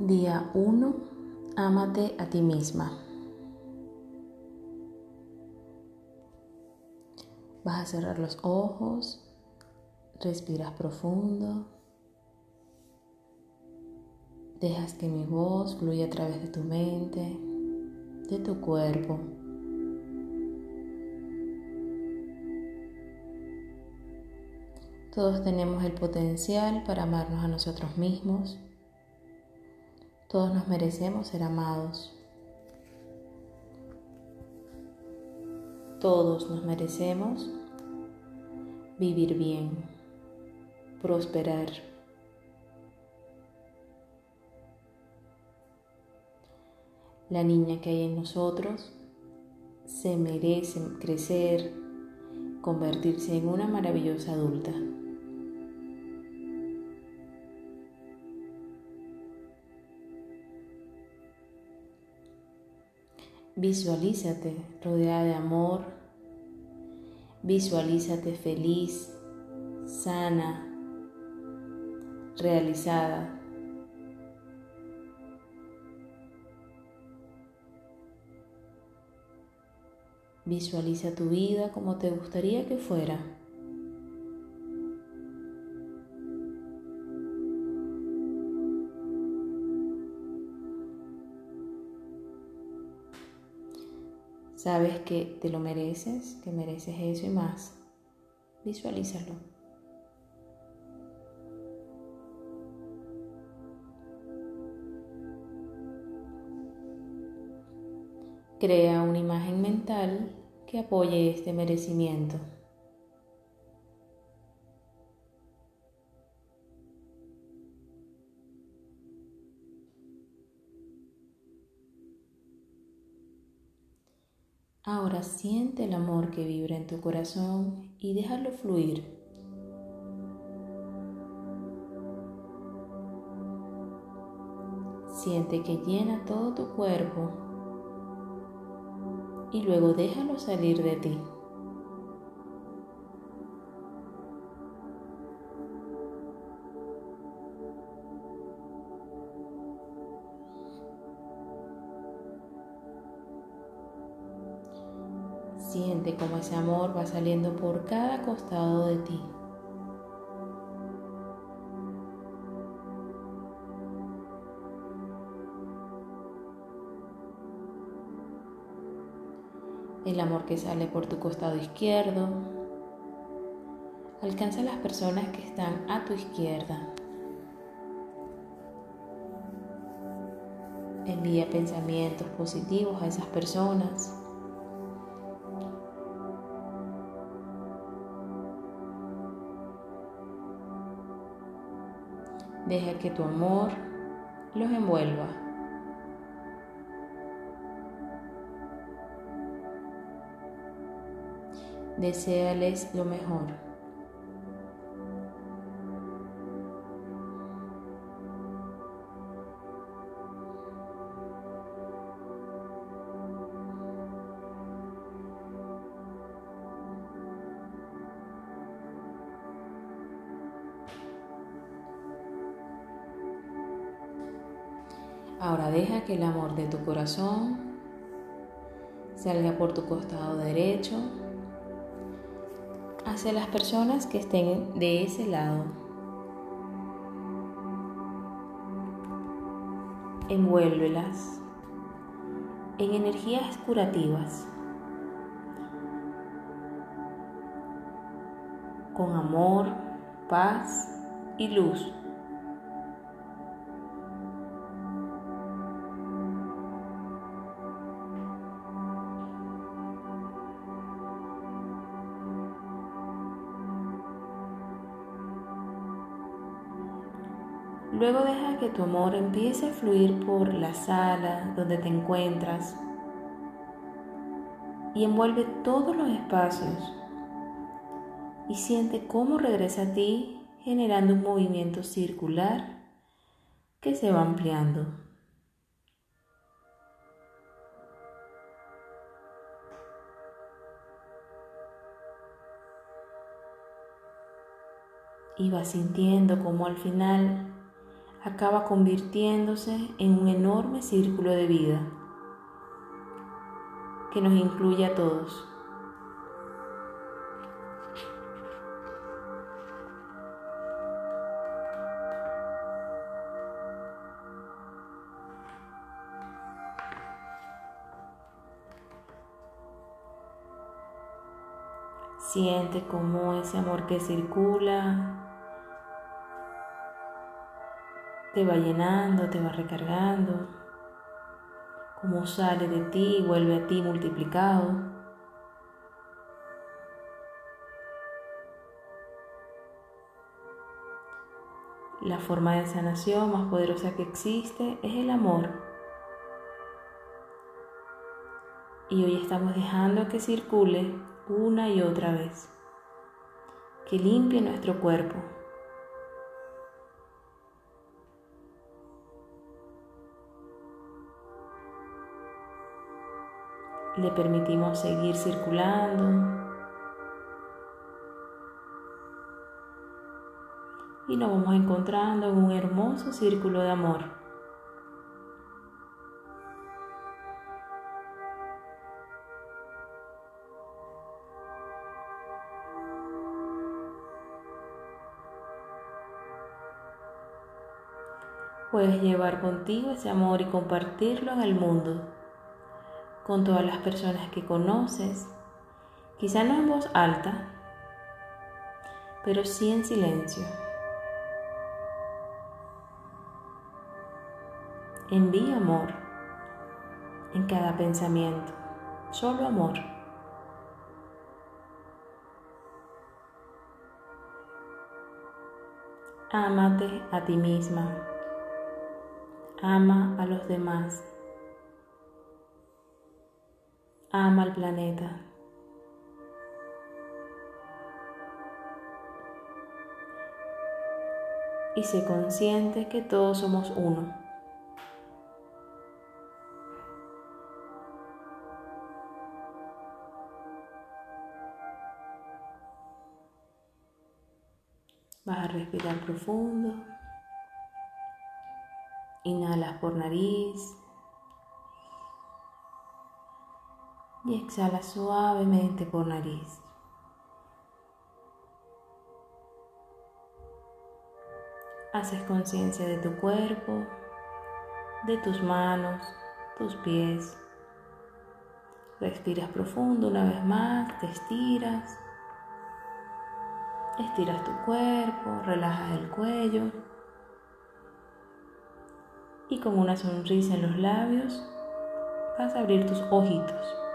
Día 1. Ámate a ti misma. Vas a cerrar los ojos, respiras profundo, dejas que mi voz fluya a través de tu mente, de tu cuerpo. Todos tenemos el potencial para amarnos a nosotros mismos todos nos merecemos ser amados. Todos nos merecemos vivir bien, prosperar. La niña que hay en nosotros se merece crecer, convertirse en una maravillosa adulta. Visualízate rodeada de amor. Visualízate feliz, sana, realizada. Visualiza tu vida como te gustaría que fuera. Sabes que te lo mereces, que mereces eso y más. Visualízalo. Crea una imagen mental que apoye este merecimiento. Ahora siente el amor que vibra en tu corazón y déjalo fluir. Siente que llena todo tu cuerpo y luego déjalo salir de ti. Siente como ese amor va saliendo por cada costado de ti. El amor que sale por tu costado izquierdo alcanza a las personas que están a tu izquierda. Envía pensamientos positivos a esas personas. Deja que tu amor los envuelva. Deseales lo mejor. Ahora deja que el amor de tu corazón salga por tu costado derecho hacia las personas que estén de ese lado. Envuélvelas en energías curativas, con amor, paz y luz. Luego deja que tu amor empiece a fluir por la sala donde te encuentras y envuelve todos los espacios y siente cómo regresa a ti generando un movimiento circular que se va ampliando. Y va sintiendo como al final acaba convirtiéndose en un enorme círculo de vida que nos incluye a todos. Siente como ese amor que circula te va llenando, te va recargando, como sale de ti vuelve a ti multiplicado. La forma de sanación más poderosa que existe es el amor. Y hoy estamos dejando que circule una y otra vez, que limpie nuestro cuerpo. Le permitimos seguir circulando. Y nos vamos encontrando en un hermoso círculo de amor. Puedes llevar contigo ese amor y compartirlo en el mundo, con todas las personas que conoces, quizá no en voz alta, pero sí en silencio. Envía amor en cada pensamiento, solo amor. Ámate a ti misma. Ama a los demás. Ama al planeta. Y sé consciente que todos somos uno. Vas a respirar profundo. Inhalas por nariz y exhala suavemente por nariz. Haces conciencia de tu cuerpo, de tus manos, tus pies. Respiras profundo una vez más, te estiras. Estiras tu cuerpo, relajas el cuello y con una sonrisa en los labios vas a abrir tus ojitos.